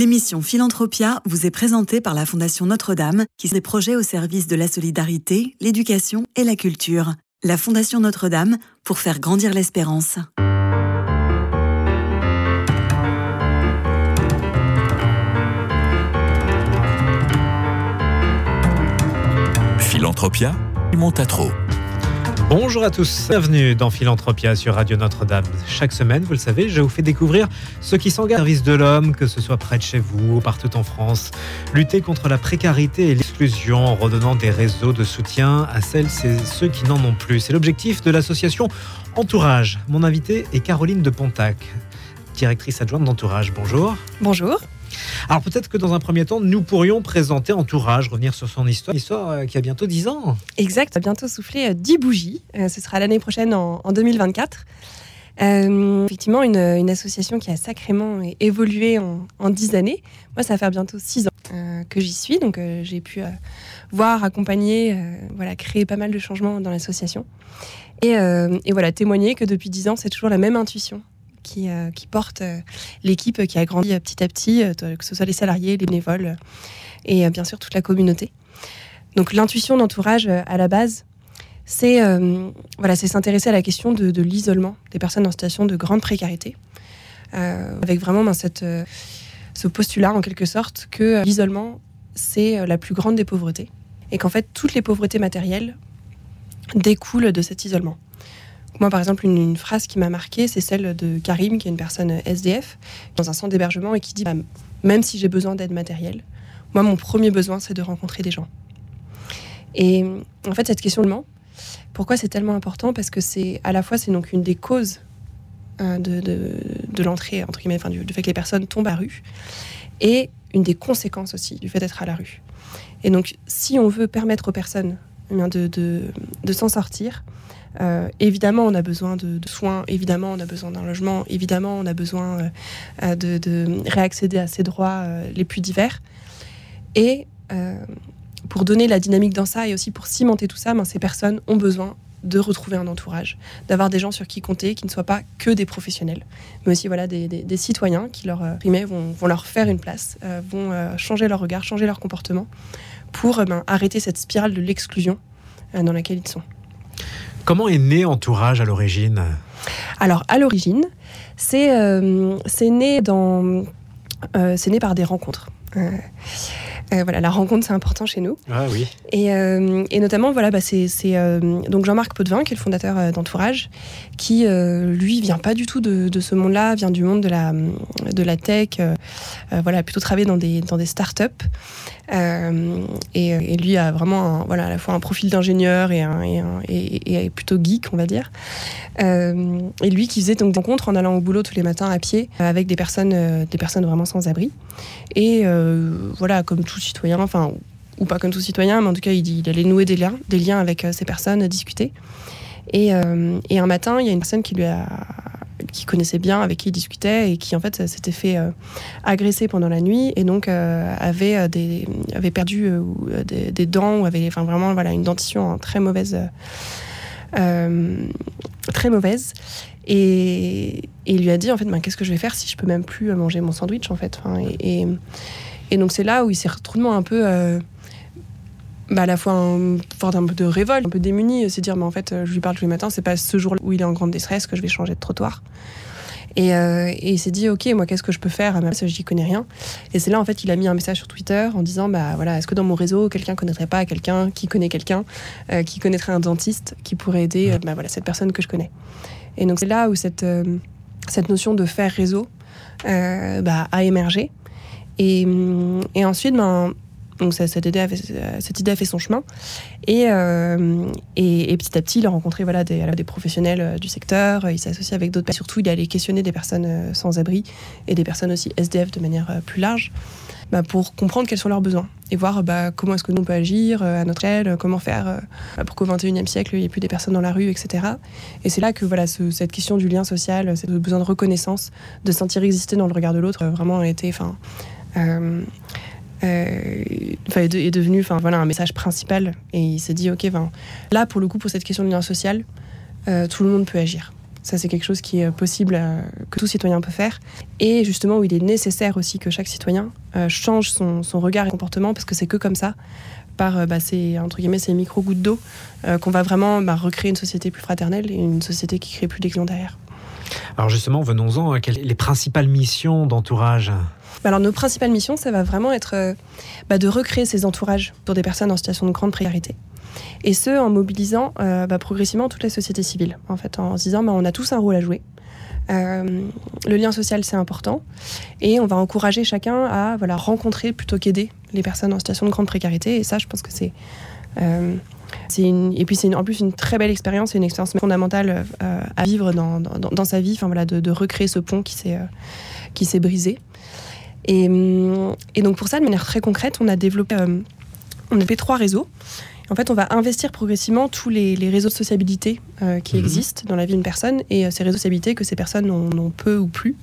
L'émission Philanthropia vous est présentée par la Fondation Notre-Dame, qui des projets au service de la solidarité, l'éducation et la culture. La Fondation Notre-Dame pour faire grandir l'espérance. Philanthropia, monte à trop. Bonjour à tous, bienvenue dans Philanthropia sur Radio Notre-Dame. Chaque semaine, vous le savez, je vous fais découvrir ceux qui s'engagent au service de l'homme, que ce soit près de chez vous ou partout en France. Lutter contre la précarité et l'exclusion en redonnant des réseaux de soutien à celles et ceux qui n'en ont plus. C'est l'objectif de l'association Entourage. Mon invité est Caroline de Pontac, directrice adjointe d'Entourage. Bonjour. Bonjour. Alors peut-être que dans un premier temps, nous pourrions présenter Entourage, revenir sur son histoire, histoire euh, qui a bientôt 10 ans. Exact, a bientôt soufflé 10 euh, bougies. Euh, ce sera l'année prochaine en, 2024. effectivement, une, association qui a sacrément évolué en, en 10 années. Moi, ça va faire bientôt 6 ans que j'y suis, donc j'ai pu voir, accompagner, voilà, créer pas mal de changements dans l'association. Et, et, voilà, témoigner que depuis 10 ans, c'est toujours la même intuition qui, euh, qui porte euh, l'équipe qui a grandi euh, petit à petit, que ce soit les salariés, les bénévoles et bien sûr toute la communauté. Donc l'intuition d'entourage à la base, c'est voilà, s'intéresser à la question de, l'isolement des personnes en situation de grande précarité, avec vraiment ben, cette, ce postulat en quelque sorte que l'isolement c'est la plus grande des pauvretés et qu'en fait toutes les pauvretés matérielles découlent de cet isolement. Moi, par exemple, une, phrase qui m'a marquée, c'est celle de Karim, qui est une personne SDF, dans un centre d'hébergement, et qui dit bah, Même si j'ai besoin d'aide matérielle, moi, mon premier besoin, c'est de rencontrer des gens. Et en fait, cette question de pourquoi c'est tellement important? Parce que c'est à la fois, c'est donc une des causes euh, de, de, l'entrée, entre guillemets, enfin, du, fait que les personnes tombent à rue, et une des conséquences aussi du fait d'être à la rue. Et donc, si on veut permettre aux personnes eh de, de s'en sortir, euh, évidemment, on a besoin de, soins, évidemment, on a besoin d'un logement, évidemment, on a besoin euh, euh, de, réaccéder à ses droits les plus divers. Et pour donner la dynamique dans ça et aussi pour cimenter tout ça, ben, ces personnes ont besoin de retrouver un entourage, d'avoir des gens sur qui compter, qui ne soient pas que des professionnels, mais aussi voilà des, citoyens qui leur vont, vont, leur faire une place, vont changer leur regard, changer leur comportement pour ben, arrêter cette spirale de l'exclusion dans laquelle ils sont. Comment est né Entourage à l'origine? Alors, à l'origine, c'est euh, né. Euh, né par des rencontres. Euh, voilà, la rencontre, c'est important chez nous. Ah oui. Et, et notamment, voilà, bah, c'est donc Jean-Marc Potvin, qui est le fondateur d'Entourage, qui, lui, vient pas du tout de, de ce monde-là, vient du monde de la, de la tech, voilà, plutôt travaillé dans des, dans des startups. Euh, et, lui a vraiment voilà, à la fois un profil d'ingénieur et, et, plutôt geek, on va dire. Euh, et lui qui faisait donc des rencontres en allant au boulot tous les matins à pied avec des personnes, euh, des personnes vraiment sans abri. Et voilà, comme tout citoyen, enfin, ou pas comme tout citoyen, mais en tout cas, il, il allait nouer des liens, des liens avec ces personnes, discuter. Et, et, un matin, il y a une personne qui lui a qui connaissait bien, avec qui il discutait et qui en fait s'était fait euh, agresser pendant la nuit et donc euh, avait, euh, des, avait perdu des, dents ou avait enfin, vraiment voilà, une dentition très mauvaise. très mauvaise et, il lui a dit en fait ben, qu'est-ce que je vais faire si je peux même plus manger mon sandwich en fait donc c'est là où il s'est retrouvé un peu bah, à la fois un, un peu de révolte, un peu démuni, c'est dire mais en fait je lui parle tous les matins, c'est pas ce jour où il est en grande détresse que je vais changer de trottoir. Et, euh, il s'est dit ok moi qu'est-ce que je peux faire même si j'y connais rien. Et c'est là en fait il a mis un message sur Twitter en disant bah voilà est-ce que dans mon réseau quelqu'un connaîtrait pas quelqu'un qui connaît quelqu'un euh, qui connaîtrait un dentiste qui pourrait aider euh, bah, voilà cette personne que je connais? Et donc c'est là où cette cette notion de faire réseau bah, a émergé. Et, et ensuite ben donc cette idée, a fait, cette idée a fait son chemin. Euh, et, et, petit à petit, il a rencontré voilà, des, professionnels euh, du secteur, il s'est associé avec d'autres personnes. Surtout, il allé questionner des personnes euh, sans abri et des personnes aussi SDF de manière plus large. Bah, pour comprendre quels sont leurs besoins et voir bah, comment est-ce que nous on peut agir à notre échelle, comment faire bah, pour qu'au XXIe siècle il n'y ait plus des personnes dans la rue, etc. Et c'est là que voilà cette question du lien social, ce besoin de reconnaissance, de sentir exister dans le regard de l'autre, vraiment a été, enfin, euh, est, devenu voilà un message principal et il s'est dit ok là pour le coup pour cette question de lien social euh, tout le monde peut agir Ça, c'est quelque chose qui est possible, que tout citoyen peut faire. Et justement, où il est nécessaire aussi que chaque citoyen change son, regard et comportement, parce que c'est que comme ça, par bah, ces, entre guillemets, ces micro-gouttes d'eau, qu'on va vraiment bah, recréer une société plus fraternelle et une société qui crée plus d'exclusion derrière. Alors justement, venons-en, sont les principales missions d'entourage? Alors nos principales missions, ça va vraiment être euh, bah, de recréer ces entourages pour des personnes en situation de grande précarité. Et ce, en mobilisant euh, bah, progressivement toute la société civile, en fait, en se disant on a tous un rôle à jouer. Euh, le lien social, c'est important. Et on va encourager chacun à voilà, rencontrer plutôt qu'aider les personnes en situation de grande précarité. Et ça, je pense que c'est. et puis c'est en plus une très belle expérience, c'est une expérience fondamentale à vivre dans, sa vie, voilà, de, recréer ce pont qui s'est s'est brisé. Hum, et, donc pour ça, de manière très concrète, on a développé, euh, on a trois réseaux. En fait, on va investir progressivement tous les, réseaux de sociabilité euh, qui mhm. existent dans la vie d'une personne et euh, ces réseaux de sociabilité que ces personnes n'ont peu ou plus.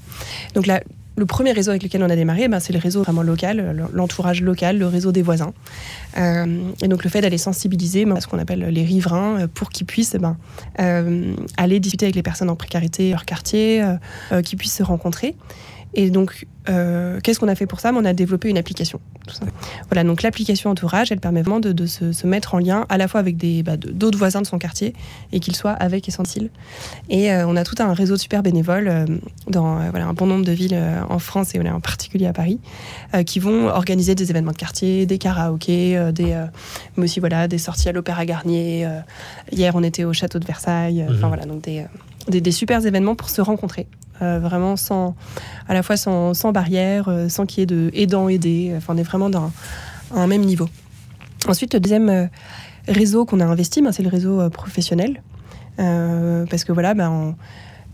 Donc là, le premier réseau avec lequel on a démarré, ben, c'est le réseau vraiment local, l'entourage local, le réseau des voisins. et donc le fait d'aller sensibiliser ben, ce qu'on appelle les riverains pour qu'ils puissent ben, aller discuter avec les personnes en précarité, leur quartier, qu'ils puissent se rencontrer. Et donc, euh, qu'est-ce qu'on a fait pour ça? On a développé une application. Voilà, donc l'application Entourage, elle permet vraiment de, se, mettre en lien à la fois avec bah, d'autres voisins de son quartier et qu'ils soient avec et sans cils. Et euh, on a tout un réseau de super bénévoles euh, dans voilà, un bon nombre de villes en France et en particulier à Paris qui vont organiser des événements de quartier, des karaokés, des, mais aussi voilà, des sorties à l'Opéra Garnier. hier, on était au château de Versailles. Enfin mmh. voilà, donc des, des, des super événements pour se rencontrer euh, vraiment sans, à la fois sans, sans barrière, euh, sans qu'il y ait de aidant aidé. Enfin, on est vraiment dans un même niveau. Ensuite, le deuxième euh, réseau qu'on a investi, ben, c'est le réseau professionnel. parce que voilà, ben,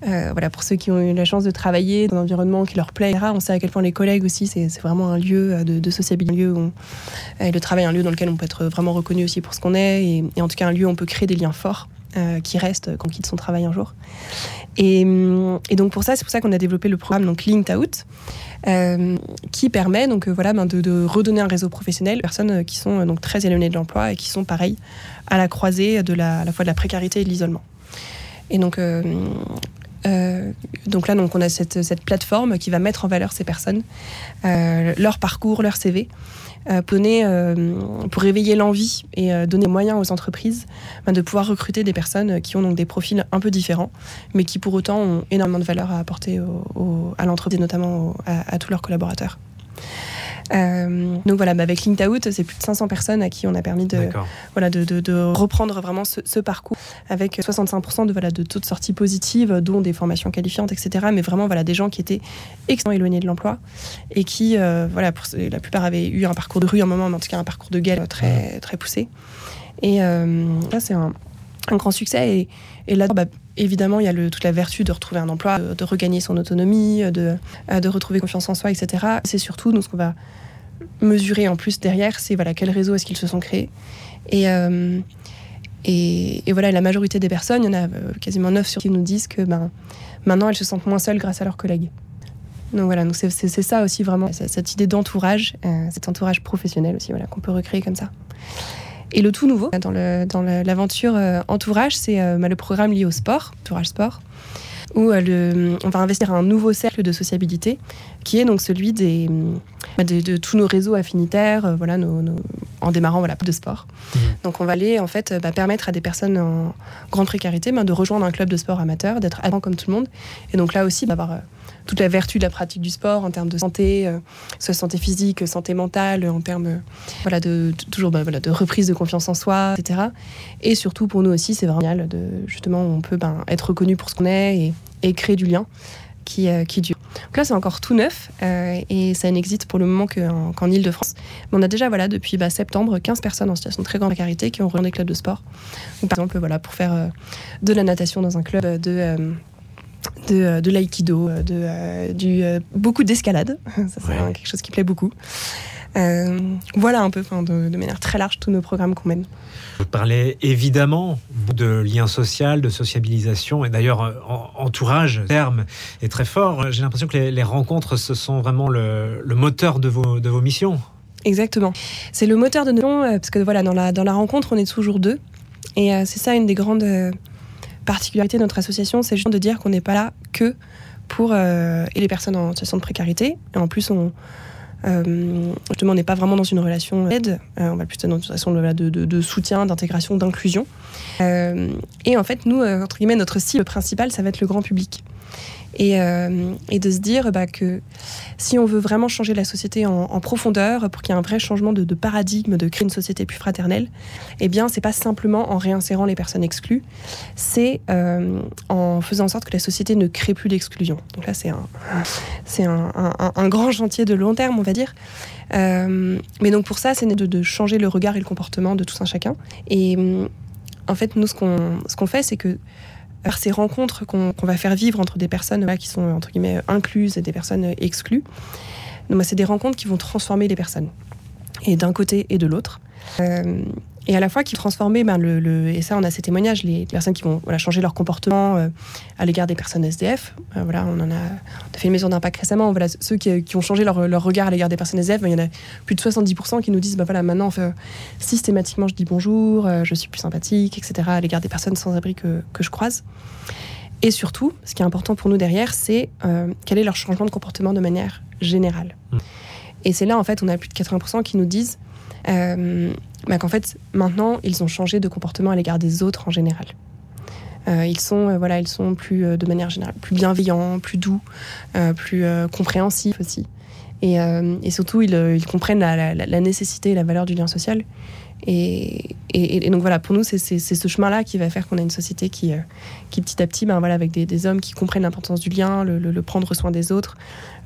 voilà, pour ceux qui ont eu la chance de travailler dans un environnement qui leur plaît, on sait à quel point les collègues aussi, c'est vraiment un lieu de, sociabilité, un lieu où et le travail, un lieu dans lequel on peut être vraiment reconnu aussi pour ce qu'on est, et, en tout cas un lieu où on peut créer des liens forts. Euh, qui reste quand on quitte son travail un jour. Et, euh, et donc pour ça, c'est pour ça qu'on a développé le programme donc Linked Out, euh, qui permet donc voilà ben, de, redonner un réseau professionnel aux personnes qui sont donc très éloignées de l'emploi et qui sont pareil à la croisée de la fois de la précarité et de l'isolement. Et donc donc là, donc, on a cette, cette, plateforme qui va mettre en valeur ces personnes, leur parcours, leur CV, euh, euh, pour réveiller l'envie et euh, donner moyens aux entreprises ben, de pouvoir recruter des personnes qui ont donc des profils un peu différents, mais qui pour autant ont énormément de valeur à apporter à l'entreprise notamment à tous leurs collaborateurs. Euh, donc voilà, bah, avec Linked Out, c'est plus de 500 personnes à qui on a permis de, voilà, de, de, reprendre vraiment ce, parcours avec 65% de, voilà, de taux de sortie positive, dont des formations qualifiantes, etc. Mais vraiment voilà, des gens qui étaient extrêmement éloignés de l'emploi et qui, euh, voilà, pour, la plupart avaient eu un parcours de rue à un moment, mais en tout cas un parcours de gueule très, très poussé. Et euh, là, c'est un, un, grand succès. Et, là, bah, évidemment, il y a toute la vertu de retrouver un emploi, de, regagner son autonomie, de, de retrouver confiance en soi, etc. C'est surtout nous, ce qu'on va mesurer en plus derrière, c'est voilà, quel réseau est-ce qu'ils se sont créés. Et, euh, voilà, la majorité des personnes, il y en a euh, quasiment 9 sur qui nous disent que ben, maintenant elles se sentent moins seules grâce à leurs collègues. Donc voilà, donc c'est ça aussi vraiment, cette idée d'entourage, euh, cet entourage professionnel aussi, voilà, qu'on peut recréer comme ça. Et le tout nouveau dans l'aventure dans entourage, c'est bah, le programme lié au sport, entourage sport où euh, on va investir un nouveau cercle de sociabilité qui est donc celui des, bah, de, tous nos réseaux affinitaires, euh, voilà, en démarrant voilà, de sport. Mmh. Donc on va aller en fait bah, permettre à des personnes en grande précarité bah, de rejoindre un club de sport amateur, d'être avant comme tout le monde. Et donc là aussi d'avoir euh, toute la vertu de la pratique du sport en termes de santé, soit santé physique, santé mentale, en termes voilà, de, toujours voilà, de reprise de confiance en soi, etc. Et surtout pour nous aussi, c'est vraiment génial de justement on peut être reconnu pour ce qu'on est et créer du lien qui, euh, qui dure. Donc là, c'est encore tout neuf euh, et ça n'existe pour le moment qu'en Ile-de-France. Mais on a déjà, voilà, depuis bah, septembre, 15 personnes en situation de très grande précarité qui ont rejoint des clubs de sport. par exemple, voilà, pour faire euh, de la natation dans un club, de, de, de l'aïkido, de, du, beaucoup d'escalade. ça, c'est quelque chose qui plaît beaucoup. voilà un peu, de, de manière très large, tous nos programmes qu'on mène. Vous parlez évidemment de lien social, de sociabilisation, et d'ailleurs, euh, entourage, terme est très fort. J'ai l'impression que les, rencontres, ce sont vraiment le, moteur de vos, de vos missions. Exactement. C'est le moteur de nos missions, euh, parce que voilà, dans la, dans la rencontre, on est toujours deux. Et euh, c'est ça une des grandes particularité de notre association, c'est juste de dire qu'on n'est pas là que pour et les personnes en situation de précarité. Et en plus, on, justement, on n'est pas vraiment dans une relation d'aide, on va plutôt dans une relation de, de, soutien, d'intégration, d'inclusion. et en fait, nous, entre guillemets, notre cible principale, ça va être le grand public. Euh, et, de se dire bah, que si on veut vraiment changer la société en, profondeur, pour qu'il y ait un vrai changement de, paradigme, de créer une société plus fraternelle, eh bien, c'est pas simplement en réinsérant les personnes exclues, c'est euh, en faisant en sorte que la société ne crée plus d'exclusion. Donc là, c'est un, un, grand chantier de long terme, on va dire. Euh, mais donc pour ça, c'est de, de, changer le regard et le comportement de tout un chacun. Et en fait, nous, ce qu'on, ce qu'on fait, c'est que par ces rencontres qu'on va faire vivre entre des personnes qui sont entre guillemets incluses et des personnes exclues. C'est des rencontres qui vont transformer les personnes, et d'un côté et de l'autre. Euh, et à la fois qui transformer, ben, le, et ça on a ces témoignages, les personnes qui vont voilà, changer leur comportement euh, à l'égard des personnes SDF. Euh, voilà, on en a, on a, fait une maison d'impact récemment. Voilà, ceux qui, qui ont changé leur, leur, regard à l'égard des personnes SDF, ben, il y en a plus de 70% qui nous disent bah, voilà, maintenant systématiquement je dis bonjour, euh, je suis plus sympathique, etc. à l'égard des personnes sans abri que, que, je croise. Et surtout, ce qui est important pour nous derrière, c'est quel est leur changement de comportement de manière générale. Mmh. Et c'est là, en fait, on a plus de 80% qui nous disent euh, bah, qu'en fait, maintenant, ils ont changé de comportement à l'égard des autres en général. Euh, ils sont, euh, voilà, ils sont plus, de manière générale, plus bienveillants, plus doux, plus compréhensifs aussi. Et, surtout, ils, comprennent la, nécessité et la valeur du lien social. Et, et, donc voilà, pour nous, c'est ce chemin-là qui va faire qu'on a une société qui, qui petit à petit, ben, voilà, avec des, des hommes qui comprennent l'importance du lien, le, le, prendre soin des autres,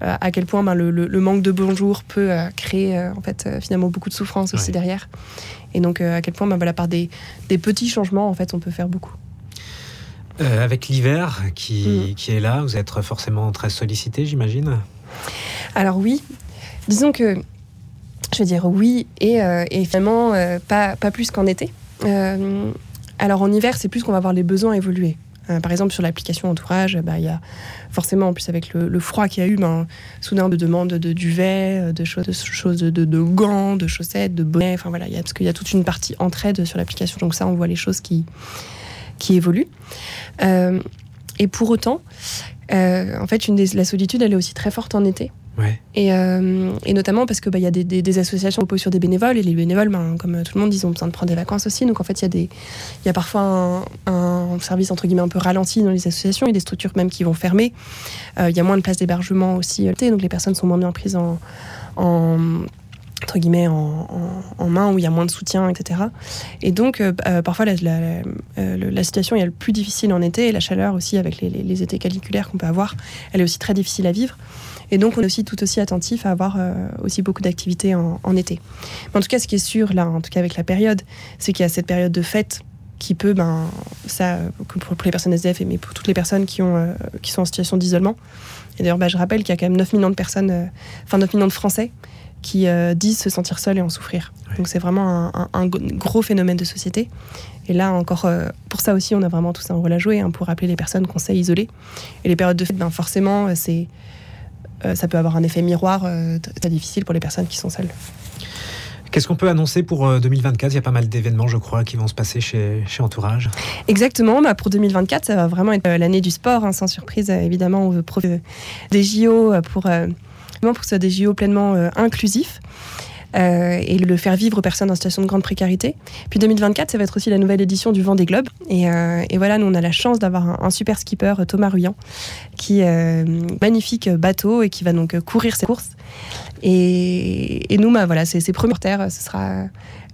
euh, à quel point ben, le, le, manque de bonjour peut euh, créer euh, en fait finalement beaucoup de souffrance aussi derrière. Et donc à quel point ben, voilà, par des, des, petits changements en fait on peut faire beaucoup. avec l'hiver qui, mm. qui, est là, vous êtes forcément très sollicité, j'imagine? Alors oui, disons que je veux dire oui et, et finalement pas, pas plus qu'en été. alors en hiver, c'est plus qu'on va voir les besoins évoluer. Euh, par exemple, sur l'application Entourage, bah, il y a forcément, en plus avec le, froid qu'il y a eu, ben, soudain de demandes de duvet, euh, de choses, de, choses de, gants, de chaussettes, de bonnets. Enfin voilà, y a, parce qu'il y a toute une partie entraide sur l'application. Donc ça, on voit les choses qui, qui évoluent. Euh, et pour autant, en fait, la solitude, elle est aussi très forte en été. Euh, et, notamment parce qu'il bah, y a des, associations qui reposent sur des bénévoles, et les bénévoles, ben, comme tout le monde, ils ont besoin de prendre des vacances aussi. Donc en fait, il y, y, a parfois un, service entre guillemets un peu ralenti dans les associations, il y a des structures même qui vont fermer. Euh, il y a moins de places d'hébergement aussi, euh, donc les personnes sont moins bien prises en, entre guillemets en, main où il y a moins de soutien, etc. Et donc parfois la, situation est le plus difficile en été et la chaleur aussi avec les, les étés caliculaires qu'on peut avoir, elle est aussi très difficile à vivre. Et donc, on est aussi tout aussi attentif à avoir euh, aussi beaucoup d'activités en, été. Mais en tout cas, ce qui est sûr, là, en tout cas avec la période, c'est qu'il y a cette période de fête qui peut, ben, ça, pour, les personnes SDF, mais pour toutes les personnes qui, ont, euh, qui sont en situation d'isolement. Et d'ailleurs, ben, je rappelle qu'il y a quand même 9 millions de personnes, euh, enfin 9 millions de Français qui disent se sentir seuls et en souffrir. Donc c'est vraiment un, gros phénomène de société. Et là encore, pour ça aussi, on a vraiment tous un rôle à jouer hein, pour rappeler les personnes qu'on sait isoler. Et les périodes de fête, ben, forcément, c'est euh, ça peut avoir un effet miroir euh, très difficile pour les personnes qui sont seules. Qu'est-ce qu'on peut annoncer pour 2024 euh, Il y a pas mal d'événements, je crois, qui vont se passer chez, chez Entourage. Exactement. Bah pour 2024, ça va vraiment être l'année du sport, hein, sans surprise. Évidemment, on veut profiter des JO pour, pour que ce soit des JO pleinement inclusifs. Euh, et le faire vivre aux personnes en situation de grande précarité. Puis 2024, ça va être aussi la nouvelle édition du Vendée Globe. Et, euh, et voilà, nous, on a la chance d'avoir un, super skipper, Thomas Ruyant, qui euh, magnifique bateau et qui va donc courir ses courses. Et, et nous, bah, voilà, c'est ses premiers terres. Ce sera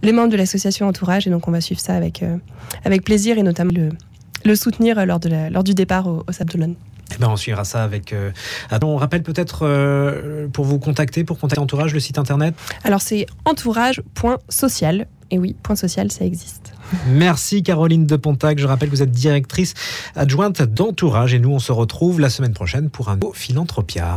les membres de l'association Entourage. Et donc, on va suivre ça avec, avec plaisir et notamment le, soutenir lors, de lors du départ au, au Sable. Eh ben, on suivra ça avec. Euh, on rappelle peut-être euh, pour vous contacter, pour contacter Entourage, le site internet Alors c'est entourage.social. Et oui, point social, ça existe. Merci Caroline de Pontac. Je rappelle que vous êtes directrice adjointe d'Entourage et nous on se retrouve la semaine prochaine pour un nouveau Philanthropia.